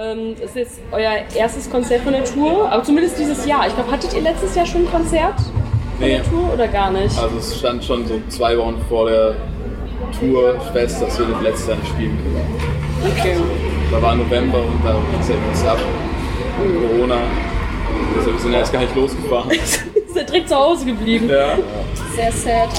Ähm, das ist jetzt euer erstes Konzert von der Tour, aber zumindest dieses Jahr. Ich glaube, hattet ihr letztes Jahr schon ein Konzert von Nee. der Tour oder gar nicht? Also es stand schon so zwei Wochen vor der Tour fest, dass wir das letztes Jahr nicht spielen können. Okay. Da war November und da ging es ja ab. Und Corona. Deshalb sind wir jetzt gar nicht losgefahren. ist er direkt zu Hause geblieben. Ja. Sehr sad.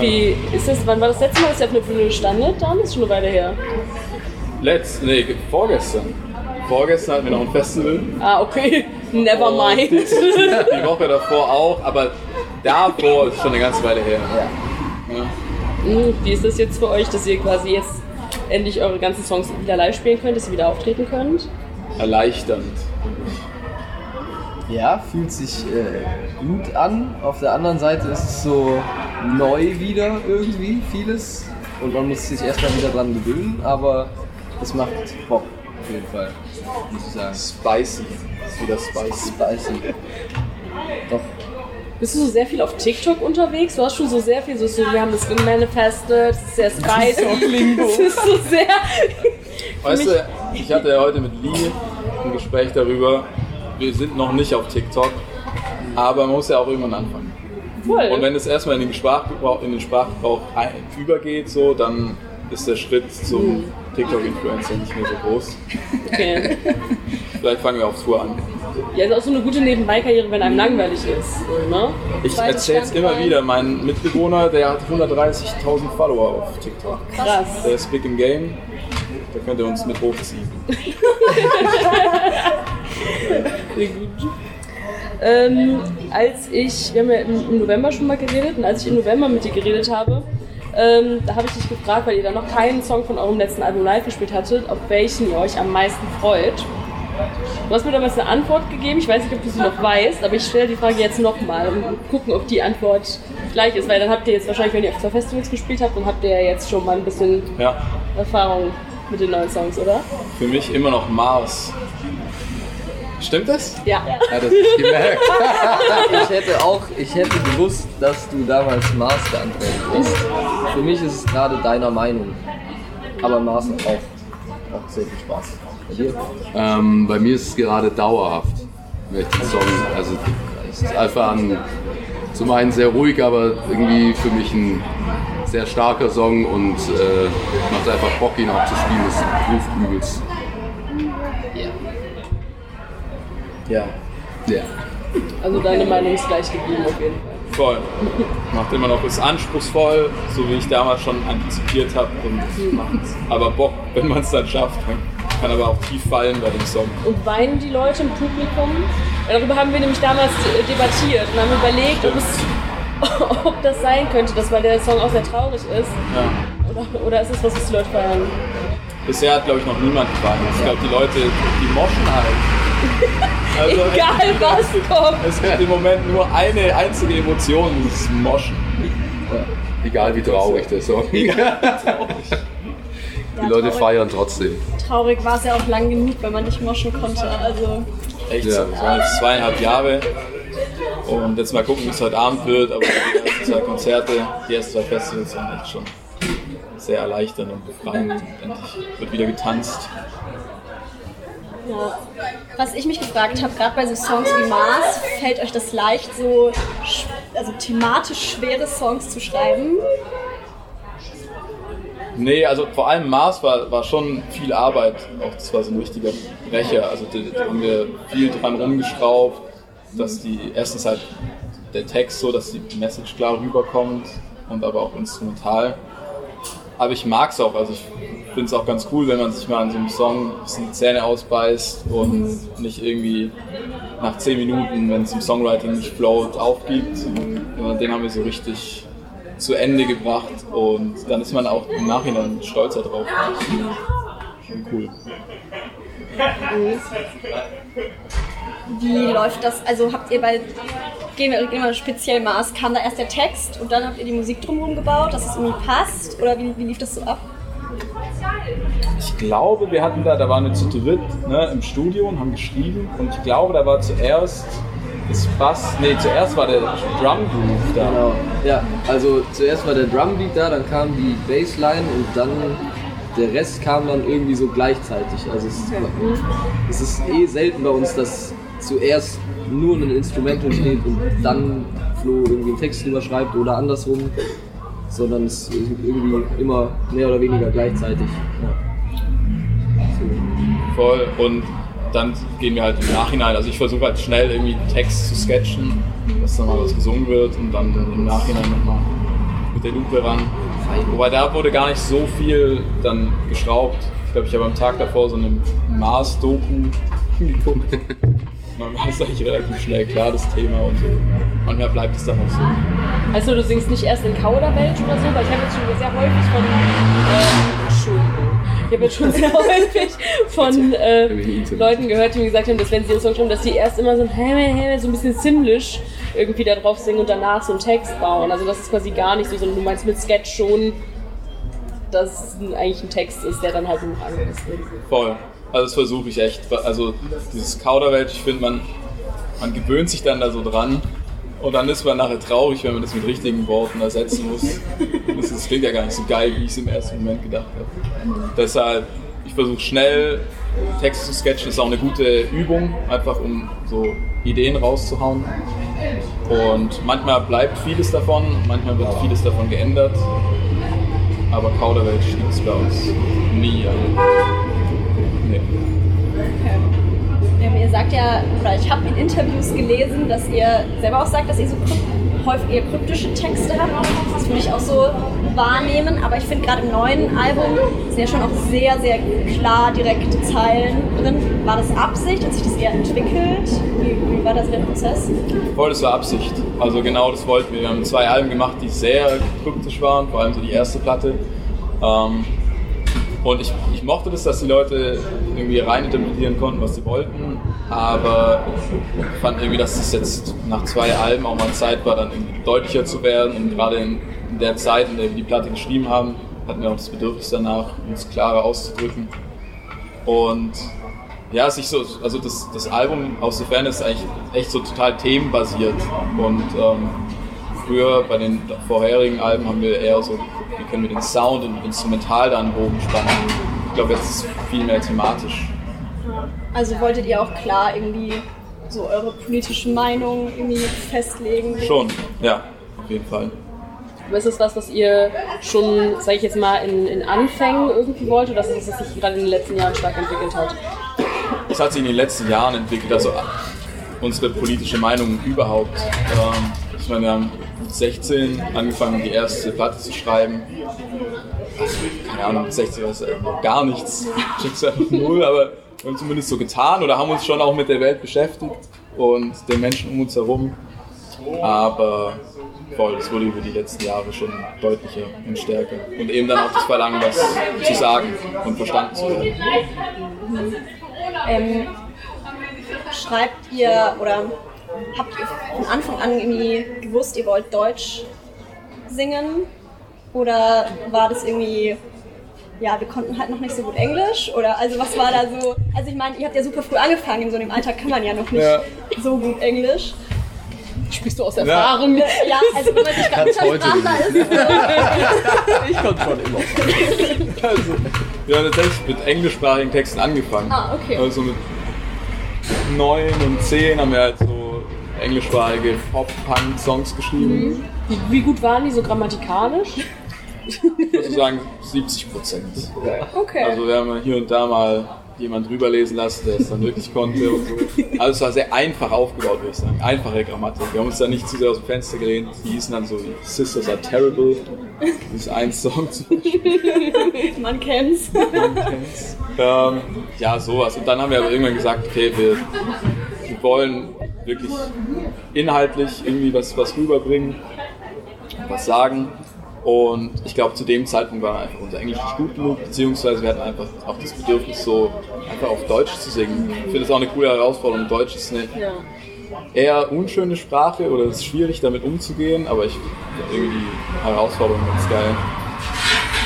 Wie ist das, wann war das letzte Mal, dass ihr auf einer Bühne standet? Dann ist schon eine Weile her. Letzt, nee, vorgestern. Vorgestern hatten wir noch ein Festival. Ah, okay. Never Und mind. Die, die Woche davor auch, aber davor ist schon eine ganze Weile her. Ja. Hm, Wie ist das jetzt für euch, dass ihr quasi jetzt endlich eure ganzen Songs wieder live spielen könnt, dass ihr wieder auftreten könnt? Erleichternd. Ja, fühlt sich äh, gut an. Auf der anderen Seite ist es so neu wieder irgendwie, vieles. Und man muss sich erstmal wieder dran gewöhnen, aber es macht Bock, auf jeden Fall, muss ich sagen. Spicy. Ist wieder spicy. Spicy. Doch. Bist du so sehr viel auf TikTok unterwegs? Du hast schon so sehr viel, so, so wir haben das gemanifestet, es ist sehr spicy. Es ist so sehr. Weißt du, ich hatte ja heute mit Lee ein Gespräch darüber. Wir sind noch nicht auf TikTok, aber man muss ja auch irgendwann anfangen. Voll. Und wenn es erstmal in den Sprachgebrauch, in den Sprachgebrauch übergeht, so, dann ist der Schritt zum TikTok-Influencer nicht mehr so groß. Okay. Vielleicht fangen wir auf Tour an. Ja, ist auch so eine gute Nebenbei-Karriere, wenn einem langweilig ist. Ne? Ich erzähle es immer wieder. Mein Mitbewohner, der hat 130.000 Follower auf TikTok. Krass. Der ist big im Game. Da könnt ihr uns mit hochziehen. Sehr gut. Ähm, als ich, wir haben ja im November schon mal geredet, und als ich im November mit dir geredet habe, ähm, da habe ich dich gefragt, weil ihr da noch keinen Song von eurem letzten Album live gespielt hattet, auf welchen ihr euch am meisten freut. Du hast mir damals eine Antwort gegeben, ich weiß nicht, ob du sie noch weißt, aber ich stelle die Frage jetzt nochmal und gucken, ob die Antwort gleich ist, weil dann habt ihr jetzt wahrscheinlich, wenn ihr auf zwei Festivals gespielt habt, dann habt ihr ja jetzt schon mal ein bisschen Ja, Erfahrung mit den neuen Songs, oder? für mich immer noch Mars. Stimmt das? Ja. Ja, das hab ich gemerkt. ich hätte auch, ich hätte gewusst, dass du damals Mars geantwortet hast. Für mich ist es gerade deiner Meinung. Aber Mars auch, auch sehr viel Spaß. Bei dir? Ähm, bei mir ist es gerade dauerhaft, wenn ich den Song, also es ist einfach ein, zum einen sehr ruhig, aber irgendwie für mich ein sehr starker Song und äh, macht einfach Bock, ihn auch zu spielen, das ruft übelst. Ja. Ja. Also deine Meinung ist gleich geblieben auf jeden Fall. Voll. Macht immer noch, ist anspruchsvoll, so wie ich damals schon antizipiert habe. Und macht's aber Bock, wenn man es dann schafft. Kann aber auch tief fallen bei dem Song. Und weinen die Leute im Publikum? Darüber haben wir nämlich damals äh, debattiert und haben überlegt, ob, es, ob das sein könnte, dass weil der Song auch sehr traurig ist. Ja. Oder, oder ist es was, was die Leute feiern? Bisher hat, glaube ich, noch niemand geweint. Ich glaube, die Leute, die moschen halt. Also, Egal was kommt. Es gibt im Moment nur eine einzige Emotion, das ist Moschen. Egal wie traurig der Song. Die Leute traurig. feiern trotzdem. Traurig war es ja auch lang genug, wenn man nicht moschen konnte. Also Echt Ja. so. Das waren jetzt zweieinhalb Jahre. Und jetzt mal gucken, wie es heute Abend wird. Aber die ersten zwei Konzerte, die ersten zwei Festivals waren echt schon sehr erleichternd und befreiend. Und endlich wird wieder getanzt. Ja. Was ich mich gefragt habe, gerade bei so Songs wie Mars, fällt euch das leicht, so also thematisch schwere Songs zu schreiben? Nee, also vor allem Mars war, war schon viel Arbeit. Auch das war so ein richtiger Brecher. Also da, da haben wir viel dran rumgeschraubt, dass die erstens halt der Text so, dass die Message klar rüberkommt und aber auch instrumental. Aber ich mag es auch. Also ich finde es auch ganz cool, wenn man sich mal an so einem Song ein bisschen die Zähne ausbeißt und nicht irgendwie nach 10 Minuten, wenn es im Songwriting nicht float, aufgibt. Sondern den haben wir so richtig zu Ende gebracht und dann ist man auch im Nachhinein stolzer drauf. Schon cool. Wie läuft das? Also habt ihr bei, gehen wir, gehen wir speziell Mars, kam da erst der Text und dann habt ihr die Musik drumherum gebaut, dass es irgendwie passt? Oder wie, wie lief das so ab? Ich glaube, wir hatten da, da waren wir zu dritt ne, im Studio und haben geschrieben und ich glaube, da war zuerst das Bass, nee, zuerst war der Drum Groove da. Genau. Ja, also zuerst war der Drumbeat da, dann kam die Bassline und dann der Rest kam dann irgendwie so gleichzeitig. Also es, ist, es ist eh selten bei uns, dass zuerst nur ein Instrumental steht und dann Flo irgendwie einen Text drüber schreibt oder andersrum, sondern es ist irgendwie immer mehr oder weniger gleichzeitig. Ja. Voll. Und dann gehen wir halt im Nachhinein. Also ich versuche halt schnell irgendwie Text zu sketchen, dass dann mal was gesungen wird und dann im Nachhinein nochmal mit der Lupe ran. Wobei da wurde gar nicht so viel dann geschraubt. Ich glaube, ich habe am Tag davor so eine Mars-Doku geguckt. Man weiß eigentlich relativ schnell klar das Thema und so. Manchmal bleibt es dann auch so. Also du singst nicht erst in Kauderwelsch oder so, weil ich habe jetzt schon sehr häufig von äh, Entschuldigung. Ich habe jetzt schon sehr häufig von äh, Leuten gehört, die mir gesagt haben, dass wenn sie ihren Song schreiben, dass die erst immer so ein Häme, Häme, so ein bisschen ziemlich irgendwie da drauf singen und danach so einen Text bauen. Also das ist quasi gar nicht so, sondern du meinst mit Sketch schon, dass es eigentlich ein Text ist, der dann halt nur angepasst wird. Voll. Also das versuche ich echt. Also dieses Kauderwelsch, ich finde, man, man gewöhnt sich dann da so dran. Und dann ist man nachher traurig, wenn man das mit richtigen Worten ersetzen muss. Das, das klingt ja gar nicht so geil, wie ich es im ersten Moment gedacht habe. Deshalb, ich versuche schnell Text zu sketchen, ist auch eine gute Übung, einfach um so Ideen rauszuhauen. Und manchmal bleibt vieles davon, manchmal wird vieles davon geändert. Aber Kauderwelsch gibt es bei uns nie. Also, nee. Ähm, ihr sagt ja, oder ich habe in Interviews gelesen, dass ihr selber auch sagt, dass ihr so häufig eher kryptische Texte habt. Das würde ich auch so wahrnehmen, aber ich finde gerade im neuen Album sind ja schon auch sehr, sehr klar direkte Zeilen drin. War das Absicht? Hat sich das eher entwickelt? Wie, wie war das der Prozess? Voll, das war Absicht. Also genau das wollten wir. Wir haben zwei Alben gemacht, die sehr kryptisch waren, vor allem so die erste Platte. Ähm, und ich, ich mochte das, dass die Leute irgendwie rein interpretieren konnten, was sie wollten. Aber ich fand irgendwie, dass es jetzt nach zwei Alben auch mal Zeit war, dann deutlicher zu werden. Und gerade in, der Zeit, in der wir die Platte geschrieben haben, hatten wir auch das Bedürfnis danach, uns klarer auszudrücken. Und ja, sich so, also das, das Album aus der Ferne ist eigentlich echt so total themenbasiert. Und ähm, früher bei den vorherigen Alben haben wir eher so, wie können wir den Sound und instrumental da an glaube, jetzt ist es viel mehr thematisch. Also wolltet ihr auch klar irgendwie so eure politische Meinung irgendwie festlegen? Schon, ja, auf jeden Fall. Aber ist das was, was ihr schon, sage ich jetzt mal, in, in Anfängen irgendwie wollt oder ist das, was sich gerade in den letzten Jahren stark entwickelt hat? Das hat sich in den letzten Jahren entwickelt, also unsere politische Meinung überhaupt. Ähm, ich meine, wir haben mit 16 angefangen, die erste Platte zu schreiben. Keine Ahnung, mit 16 war es äh, noch gar nichts. Einfach null, aber wir haben zumindest so getan oder haben uns schon auch mit der Welt beschäftigt und den Menschen um uns herum. Aber voll, das wurde über die letzten Jahre schon deutlicher und stärker. Und eben dann auch das Verlangen, was zu sagen und verstanden zu werden. Ähm, schreibt ihr oder habt ihr von Anfang an irgendwie gewusst, ihr wollt Deutsch singen? Oder war das irgendwie, ja, wir konnten halt noch nicht so gut Englisch? Oder also was war da so? Also ich meine, ihr habt ja super früh angefangen, in so einem Alter kann man ja noch nicht Ja. so gut Englisch. Sprichst du aus Erfahrung? Ja, also wenn man sich Kann's heute ist. Ich konnte schon immer. Also, wir haben tatsächlich mit englischsprachigen Texten angefangen. Ah, okay. Also mit 9 und 10 haben wir halt so englischsprachige Pop-Punk-Songs geschrieben. Wie, wie gut waren die so grammatikalisch? Ich würde sagen 70 Prozent. Okay. Also wir haben hier und da mal jemand drüber lesen lassen, der es dann wirklich konnte und so. Also es war sehr einfach aufgebaut, würde ich sagen. Einfache Grammatik. Wir haben uns da nicht zu sehr aus dem Fenster gelehnt. Die hießen dann so Sisters are terrible. Das ist ein Song zum Beispiel. Man kennt's. Ähm, ja, sowas. Und dann haben wir aber irgendwann gesagt, okay, wir, wir wollen wirklich inhaltlich irgendwie was, was rüberbringen, was sagen. Und ich glaube, zu dem Zeitpunkt war einfach unser Englisch nicht gut genug, beziehungsweise wir hatten einfach auch das Bedürfnis, so einfach auf Deutsch zu singen. Ich finde das auch eine coole Herausforderung. Deutsch ist eine ja. eher unschöne Sprache oder es ist schwierig damit umzugehen, aber ich finde irgendwie die Herausforderung ganz geil.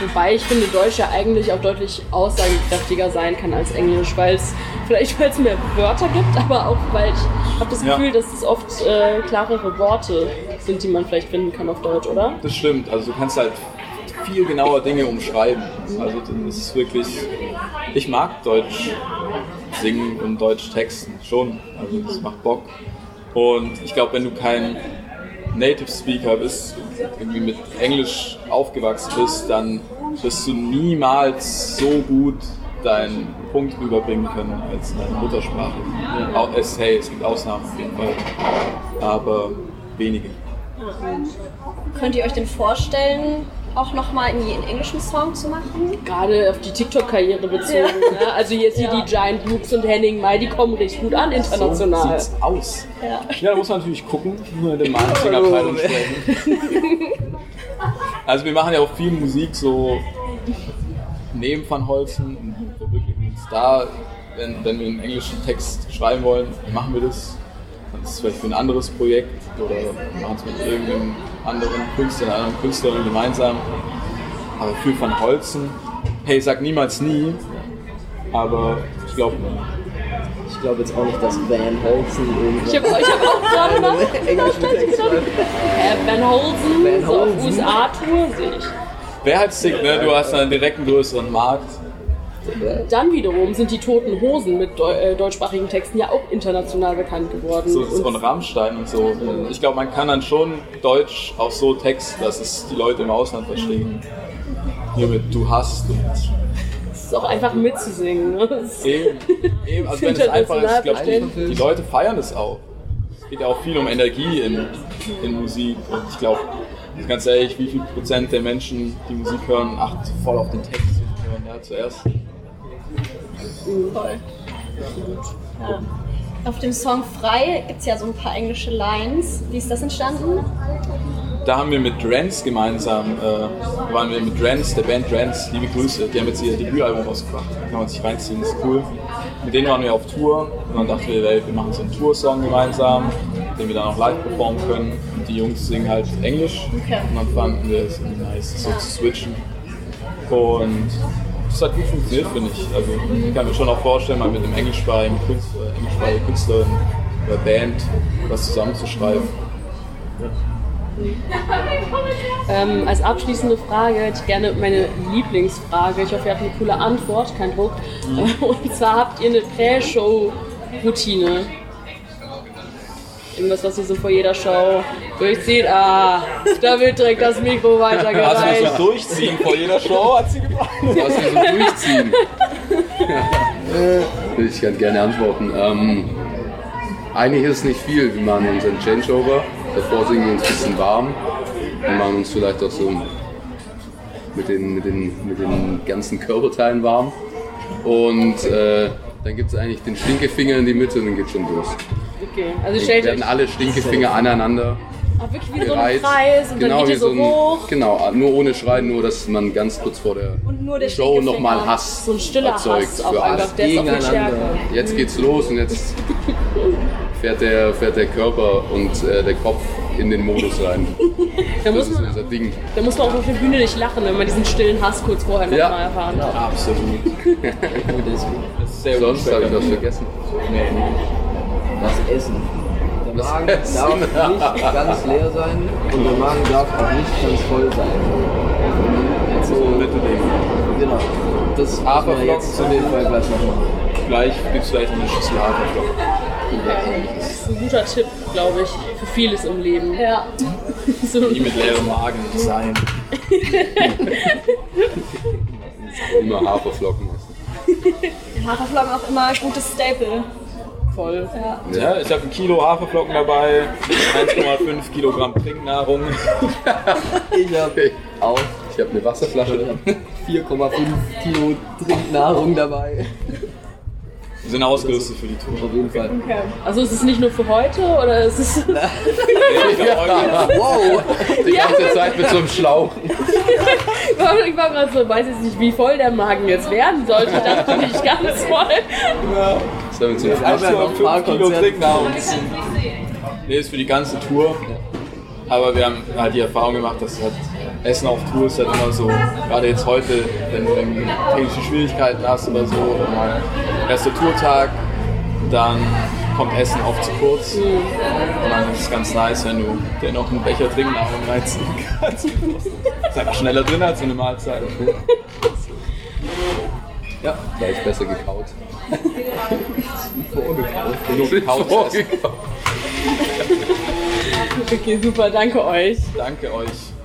Wobei ich finde, Deutsch ja eigentlich auch deutlich aussagekräftiger sein kann als Englisch, weil es vielleicht weil es mehr Wörter gibt, aber auch weil ich habe das Ja. Gefühl, dass es oft äh, klarere Worte sind, die man vielleicht finden kann auf Deutsch, oder? Das stimmt. Also du kannst halt viel genauer Dinge umschreiben. Also das ist wirklich, ich mag Deutsch singen und Deutsch texten schon. Also das macht Bock. Und ich glaube, wenn du kein Native Speaker bist, irgendwie mit Englisch aufgewachsen bist, dann wirst du niemals so gut deinen Punkt rüberbringen können als deine Muttersprache. Auch es, hey, es gibt Ausnahmen auf jeden Fall, aber wenige. Könnt ihr euch denn vorstellen, auch nochmal einen englischen Song zu machen? Gerade auf die TikTok-Karriere bezogen. Ne? Also jetzt hier Ja. die Giant Books und Henning Mai, die kommen richtig gut an international. sieht's aus. Ja. Ja, da muss man natürlich gucken, nur in der Marketingabteilung sprechen. Also wir machen ja auch viel Musik so neben Van Holzen da, wenn, wenn wir einen englischen Text schreiben wollen, dann machen wir das. Das ist vielleicht für ein anderes Projekt oder wir machen es mit irgendeinem anderen Künstler, einer anderen Künstlerin gemeinsam. Aber für Van Holzen, hey, sag niemals nie, aber ich glaube, Ich glaube jetzt auch nicht, dass Van Holzen irgendwas. Ich habe hab auch gerade noch englischen Text schreibt. äh, Van Holzen, Van so auf Holzen. USA-Tour sehe ich. wer halt sick, ne? Du hast einen direkt einen größeren Markt. Dann wiederum sind die Toten Hosen mit deu äh, deutschsprachigen Texten ja auch international bekannt geworden. So ist von Rammstein und so. Ich glaube, man kann dann schon Deutsch auch so texten, dass es die Leute im Ausland verstehen. Hier mit Du hast und es ist auch einfach mitzusingen. Ne? Eben. eben also wenn es einfach ist, glaube, die, die Leute feiern es auch. Es geht ja auch viel um Energie in, in Musik und ich glaube, ganz ehrlich, wie viel Prozent der Menschen, die Musik hören, achten voll auf den Text und hören ja zuerst. Voll. Ja. Auf dem Song Frei gibt es ja so ein paar englische Lines. Wie ist das entstanden? Da haben wir mit Drance gemeinsam, äh, waren wir mit Drance, der Band Drance, liebe Grüße, die haben jetzt ihr Debütalbum rausgebracht, da kann man sich reinziehen, ist cool. Mit denen waren wir auf Tour und dann dachten wir, ey, wir machen so einen Toursong gemeinsam, den wir dann auch live performen können. Und die Jungs singen halt Englisch Okay. und dann fanden wir es irgendwie nice, so zu switchen. Und das hat gut funktioniert, finde ich. Also ich kann mir schon auch vorstellen, mal mit einem englischsprachigen Künstler, englischsprachigen Künstler oder Band was zusammenzuschreiben. Ähm, als abschließende Frage hätte ich gerne meine Lieblingsfrage. Ich hoffe, ihr habt eine coole Antwort, kein Druck. Und zwar habt ihr eine Prä-Show-Routine. Irgendwas, was ihr so vor jeder Show durchzieht. Ah, da wird direkt das Mikro Also weitergereicht. wir so durchziehen vor jeder Show, hat sie gefragt. Was wir so durchziehen. Will ich ganz gerne antworten. Ähm, eigentlich ist es nicht viel. Wir machen unseren Changeover. Davor singen wir uns ein bisschen warm. und machen uns vielleicht auch so mit den, mit den, mit den ganzen Körperteilen warm. Und äh, dann gibt es eigentlich den Stinkefinger in die Mitte und dann geht schon los. Okay, also Wir stellt werden euch alle Stinkefinger aneinander auch wirklich wie so ein. Kreis und dann geht so ein- hoch. Genau, nur ohne Schreien, nur dass man ganz kurz vor der Und nur der Show nochmal Hass So ein stiller erzeugt Hass für alle. Gegeneinander. Jetzt geht's los und jetzt fährt der, fährt der Körper und äh, der Kopf in den Modus rein. Da Das muss, man, unser Ding. da muss man auch auf der Bühne nicht lachen, wenn man diesen stillen Hass kurz vorher Ja. nochmal erfahren hat. Absolut. Das ist sehr Sonst habe ich was vergessen. Nee. Das Essen. Der Das Magen Essen. darf nicht ganz leer sein und der Magen darf auch nicht ganz voll sein. So ein Mittelding. Genau. Das müssen wir jetzt auf jeden Fall gleich noch machen. Gleich gibt es vielleicht noch eine Schüssel Haferflocken. Das ist ein guter Tipp, glaube ich, für vieles im Leben. Ja. So, Nie mit leerem Magen sein. Immer Haferflocken essen. Haferflocken auch immer gutes Staple. Voll. Ja. Ja, ich habe ein Kilo Haferflocken dabei, 1,5 Kilogramm Trinknahrung. Ich habe auch Ich habe eine Wasserflasche. 4,5 Kilo Trinknahrung dabei. Wir sind ausgerüstet für die Tour. Auf jeden Fall. Okay. Also ist es nicht nur für heute oder ist es. Ich glaub, heute- Wow! Die ganze Zeit mit so einem Schlauch. ich war gerade so, weiß jetzt nicht, wie voll der Magen jetzt werden sollte. Ich dachte nicht ganz voll. Das haben wir so ein paar 1,5 Kilo Konzerte. Trinknahrung. Nee, ist für die ganze Tour. Aber wir haben halt die Erfahrung gemacht, dass halt Essen auf Tour ist halt immer so, gerade jetzt heute, wenn du irgendwie technische Schwierigkeiten hast oder so, oder mal erster Tourtag, dann kommt Essen oft zu kurz. Und dann ist es ganz nice, wenn du dir noch einen Becher Trinknahrung reinziehen kannst. Ist einfach schneller drin als so eine Mahlzeit. Ja, gleich besser gekaut. Genug Couch essen. Vorgekaut. Okay, super, danke euch. Danke euch.